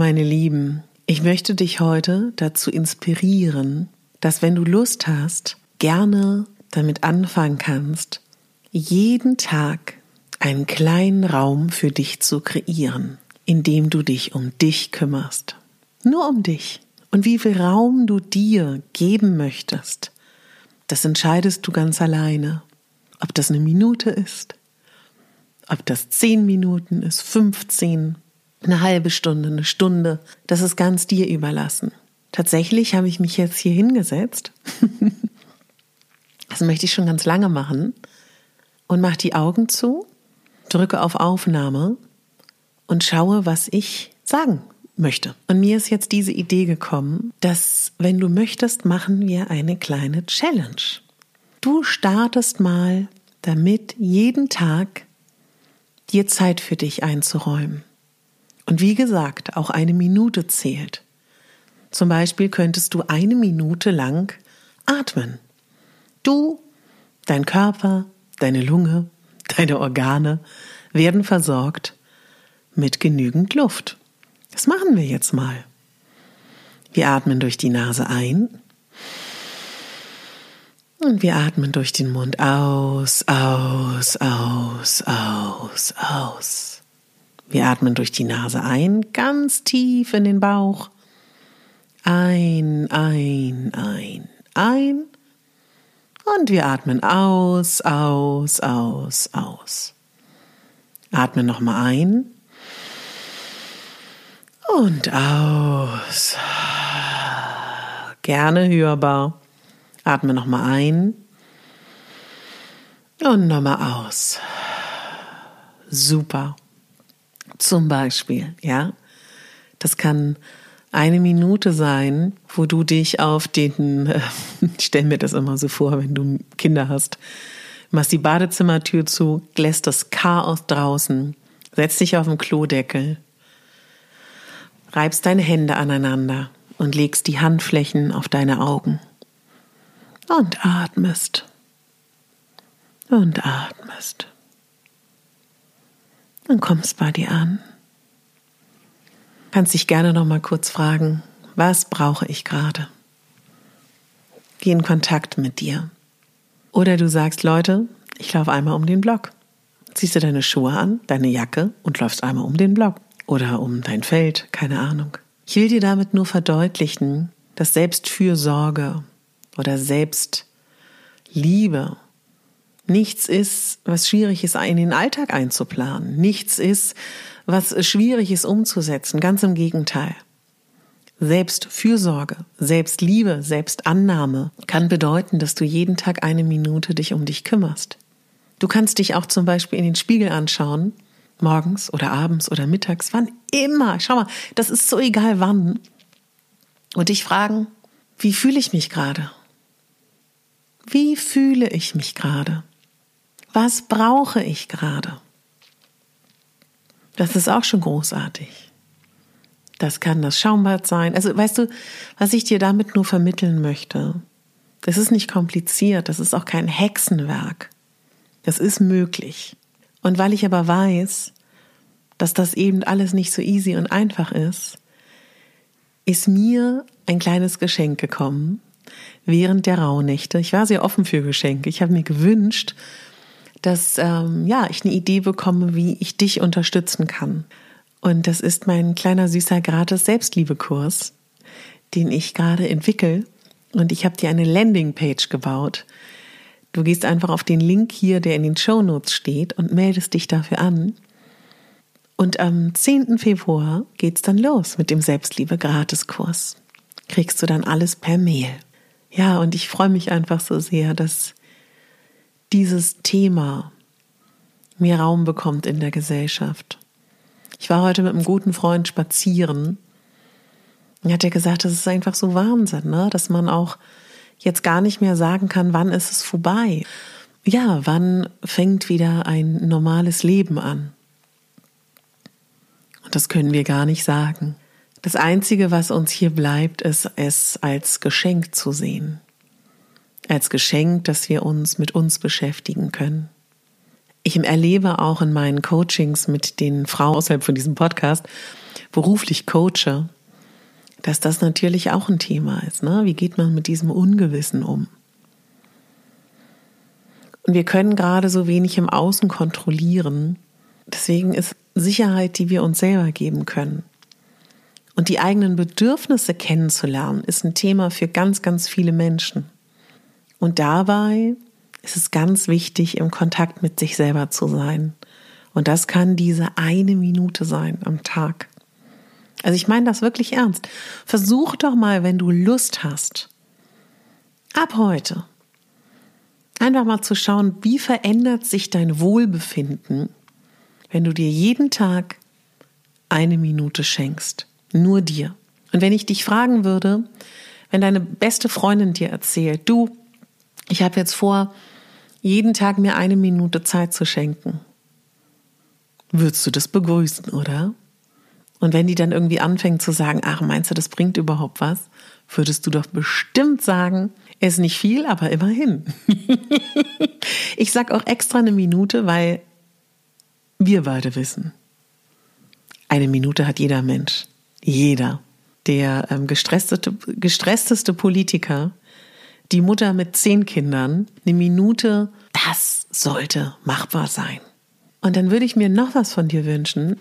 Meine Lieben, ich möchte dich heute dazu inspirieren, dass wenn du Lust hast, gerne damit anfangen kannst, jeden Tag einen kleinen Raum für dich zu kreieren, in dem du dich um dich kümmerst. Nur um dich. Und wie viel Raum du dir geben möchtest, das entscheidest du ganz alleine. Ob das eine Minute ist, ob das zehn Minuten ist, 15, eine halbe Stunde, eine Stunde, das ist ganz dir überlassen. Tatsächlich habe ich mich jetzt hier hingesetzt. das möchte ich schon ganz lange machen. Und mache die Augen zu, drücke auf Aufnahme und schaue, was ich sagen möchte. Und mir ist jetzt diese Idee gekommen, dass, wenn du möchtest, machen wir eine kleine Challenge. Du startest mal damit, jeden Tag dir Zeit für dich einzuräumen. Und wie gesagt, auch eine Minute zählt. Zum Beispiel könntest du eine Minute lang atmen. Du, dein Körper, deine Lunge, deine Organe werden versorgt mit genügend Luft. Das machen wir jetzt mal. Wir atmen durch die Nase ein und wir atmen durch den Mund aus, aus, aus, aus, aus. Wir atmen durch die Nase ein, ganz tief in den Bauch. Ein, ein, ein, ein. Und wir atmen aus, aus, aus, aus. Atmen nochmal ein. Und aus. Gerne hörbar. Atme nochmal ein. Und nochmal aus. Super. Zum Beispiel, ja. Das kann eine Minute sein, wo du dich auf den, äh, ich stelle mir das immer so vor, wenn du Kinder hast, machst die Badezimmertür zu, lässt das Chaos draußen, setzt dich auf den Klodeckel, reibst deine Hände aneinander und legst die Handflächen auf deine Augen und atmest und atmest und kommst bei dir an. Kannst dich gerne noch mal kurz fragen, was brauche ich gerade? Geh in Kontakt mit dir. Oder du sagst, Leute, ich laufe einmal um den Block. Ziehst du deine Schuhe an, deine Jacke und läufst einmal um den Block. Oder um dein Feld, keine Ahnung. Ich will dir damit nur verdeutlichen, dass Selbstfürsorge oder Selbstliebe Nichts ist, was schwierig ist, in den Alltag einzuplanen. Nichts ist, was schwierig ist umzusetzen. Ganz im Gegenteil. Selbstfürsorge, Selbstliebe, Selbstannahme kann bedeuten, dass du jeden Tag eine Minute dich um dich kümmerst. Du kannst dich auch zum Beispiel in den Spiegel anschauen, morgens oder abends oder mittags, wann immer. Schau mal, das ist so egal wann. Und dich fragen, wie fühle ich mich gerade? Wie fühle ich mich gerade? Was brauche ich gerade? Das ist auch schon großartig. Das kann das Schaumbad sein. Also weißt du, was ich dir damit nur vermitteln möchte, Das ist nicht kompliziert, das ist auch kein Hexenwerk. Das ist möglich. Und weil ich aber weiß, dass das eben alles nicht so easy und einfach ist, ist mir ein kleines Geschenk gekommen während der Rauhnächte. Ich war sehr offen für Geschenke. Ich habe mir gewünscht, dass ähm, ja ich eine Idee bekomme, wie ich dich unterstützen kann. Und das ist mein kleiner süßer gratis Selbstliebekurs, den ich gerade entwickle. Und ich habe dir eine Landingpage gebaut. Du gehst einfach auf den Link hier, der in den Show Notes steht, und meldest dich dafür an. Und am 10. Februar geht's dann los mit dem Selbstliebe-Gratiskurs. Kriegst du dann alles per Mail. Ja, und ich freue mich einfach so sehr, dass dieses Thema mehr Raum bekommt in der Gesellschaft. Ich war heute mit einem guten Freund spazieren. Er hat ja gesagt, das ist einfach so Wahnsinn, ne? dass man auch jetzt gar nicht mehr sagen kann, wann ist es vorbei. Ja, wann fängt wieder ein normales Leben an? Und das können wir gar nicht sagen. Das Einzige, was uns hier bleibt, ist es als Geschenk zu sehen. Als Geschenk, dass wir uns mit uns beschäftigen können. Ich erlebe auch in meinen Coachings mit den Frauen außerhalb von diesem Podcast, beruflich coache, dass das natürlich auch ein Thema ist. Ne? Wie geht man mit diesem Ungewissen um? Und wir können gerade so wenig im Außen kontrollieren. Deswegen ist Sicherheit, die wir uns selber geben können. Und die eigenen Bedürfnisse kennenzulernen, ist ein Thema für ganz, ganz viele Menschen. Und dabei ist es ganz wichtig, im Kontakt mit sich selber zu sein. Und das kann diese eine Minute sein am Tag. Also ich meine das wirklich ernst. Versuch doch mal, wenn du Lust hast, ab heute einfach mal zu schauen, wie verändert sich dein Wohlbefinden, wenn du dir jeden Tag eine Minute schenkst. Nur dir. Und wenn ich dich fragen würde, wenn deine beste Freundin dir erzählt, du, ich habe jetzt vor, jeden Tag mir eine Minute Zeit zu schenken, würdest du das begrüßen, oder? Und wenn die dann irgendwie anfängt zu sagen, ach, meinst du, das bringt überhaupt was? Würdest du doch bestimmt sagen, ist nicht viel, aber immerhin. ich sag auch extra eine Minute, weil wir beide wissen, eine Minute hat jeder Mensch. Jeder. Der ähm, gestressteste, gestressteste Politiker, die Mutter mit zehn Kindern, eine Minute, das sollte machbar sein. Und dann würde ich mir noch was von dir wünschen,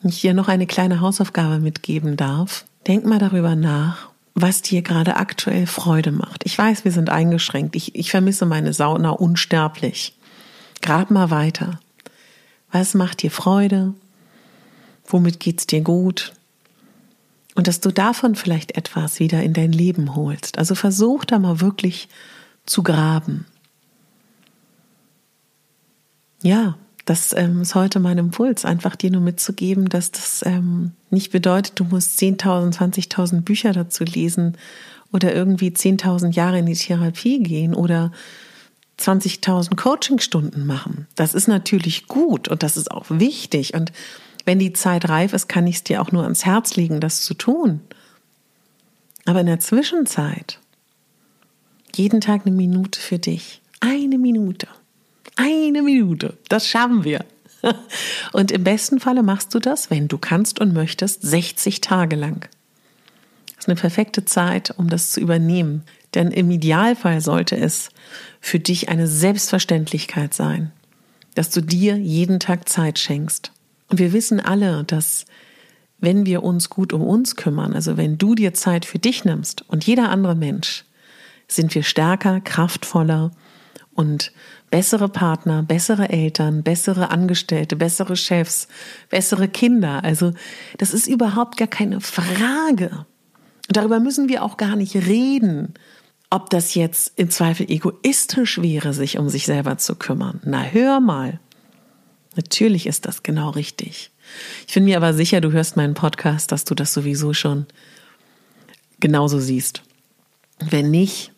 wenn ich dir noch eine kleine Hausaufgabe mitgeben darf. Denk mal darüber nach, was dir gerade aktuell Freude macht. Ich weiß, wir sind eingeschränkt. Ich, ich vermisse meine Sauna unsterblich. Grab mal weiter. Was macht dir Freude? Womit geht's dir gut? Und dass du davon vielleicht etwas wieder in dein Leben holst. Also versuch da mal wirklich zu graben. Ja, das ähm, ist heute mein Impuls, einfach dir nur mitzugeben, dass das ähm, nicht bedeutet, du musst 10.000, 20.000 Bücher dazu lesen oder irgendwie 10.000 Jahre in die Therapie gehen oder 20.000 Coachingstunden machen. Das ist natürlich gut und das ist auch wichtig und wenn die Zeit reif ist, kann ich es dir auch nur ans Herz legen, das zu tun. Aber in der Zwischenzeit, jeden Tag eine Minute für dich. Eine Minute. Eine Minute. Das schaffen wir. Und im besten Falle machst du das, wenn du kannst und möchtest, 60 Tage lang. Das ist eine perfekte Zeit, um das zu übernehmen. Denn im Idealfall sollte es für dich eine Selbstverständlichkeit sein, dass du dir jeden Tag Zeit schenkst. Und wir wissen alle, dass wenn wir uns gut um uns kümmern, also wenn du dir Zeit für dich nimmst und jeder andere Mensch, sind wir stärker, kraftvoller und bessere Partner, bessere Eltern, bessere Angestellte, bessere Chefs, bessere Kinder. Also das ist überhaupt gar keine Frage. Und darüber müssen wir auch gar nicht reden, ob das jetzt im Zweifel egoistisch wäre, sich um sich selber zu kümmern. Na, hör mal. Natürlich ist das genau richtig. Ich bin mir aber sicher, du hörst meinen Podcast, dass du das sowieso schon genauso siehst. Wenn nicht,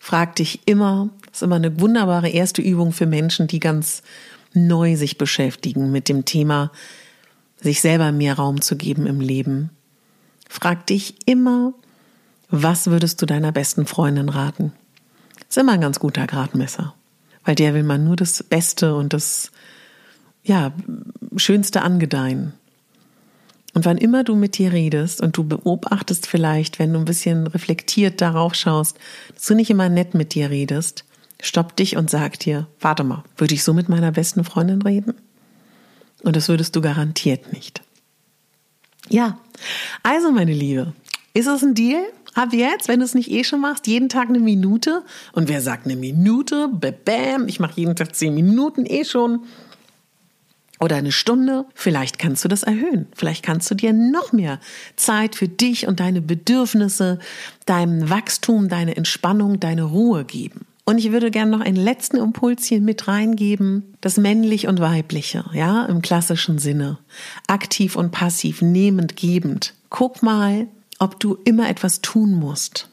frag dich immer, das ist immer eine wunderbare erste Übung für Menschen, die ganz neu sich beschäftigen mit dem Thema, sich selber mehr Raum zu geben im Leben. Frag dich immer, was würdest du deiner besten Freundin raten? ist immer ein ganz guter Gradmesser. Weil der will man nur das Beste und das, ja, Schönste angedeihen. Und wann immer du mit dir redest und du beobachtest vielleicht, wenn du ein bisschen reflektiert darauf schaust, dass du nicht immer nett mit dir redest, stopp dich und sag dir, warte mal, würde ich so mit meiner besten Freundin reden? Und das würdest du garantiert nicht. Ja, also meine Liebe, ist es ein Deal? Ab jetzt, wenn du es nicht eh schon machst, jeden Tag eine Minute. Und wer sagt eine Minute? Bam, ich mache jeden Tag zehn Minuten eh schon. Oder eine Stunde. Vielleicht kannst du das erhöhen. Vielleicht kannst du dir noch mehr Zeit für dich und deine Bedürfnisse, deinem Wachstum, deine Entspannung, deine Ruhe geben. Und ich würde gerne noch einen letzten Impuls hier mit reingeben. Das männlich und weibliche, ja, im klassischen Sinne. Aktiv und passiv, nehmend, gebend. Guck mal, ob du immer etwas tun musst.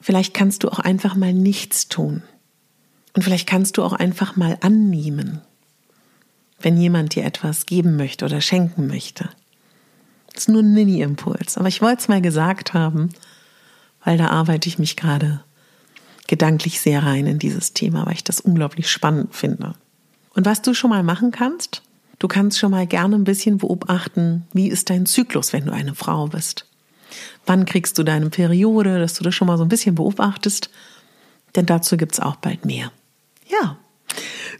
Vielleicht kannst du auch einfach mal nichts tun. Und vielleicht kannst du auch einfach mal annehmen, wenn jemand dir etwas geben möchte oder schenken möchte. Das ist nur ein Mini-Impuls, aber ich wollte es mal gesagt haben, weil da arbeite ich mich gerade gedanklich sehr rein in dieses Thema, weil ich das unglaublich spannend finde. Und was du schon mal machen kannst, du kannst schon mal gerne ein bisschen beobachten, wie ist dein Zyklus, wenn du eine Frau bist. Wann kriegst du deine Periode, dass du das schon mal so ein bisschen beobachtest, denn dazu gibt es auch bald mehr. Ja,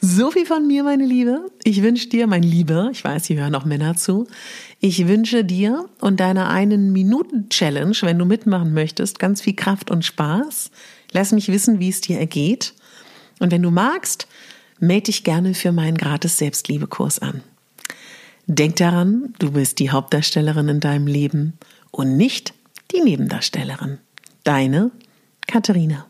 so viel von mir, meine Liebe. Ich wünsche dir, mein Lieber, ich weiß, hier hören auch Männer zu, ich wünsche dir und deiner einen Minuten-Challenge, wenn du mitmachen möchtest, ganz viel Kraft und Spaß. Lass mich wissen, wie es dir ergeht. Und wenn du magst, melde dich gerne für meinen gratis Selbstliebekurs an. Denk daran, du bist die Hauptdarstellerin in deinem Leben und nicht die Nebendarstellerin. Deine Katharina.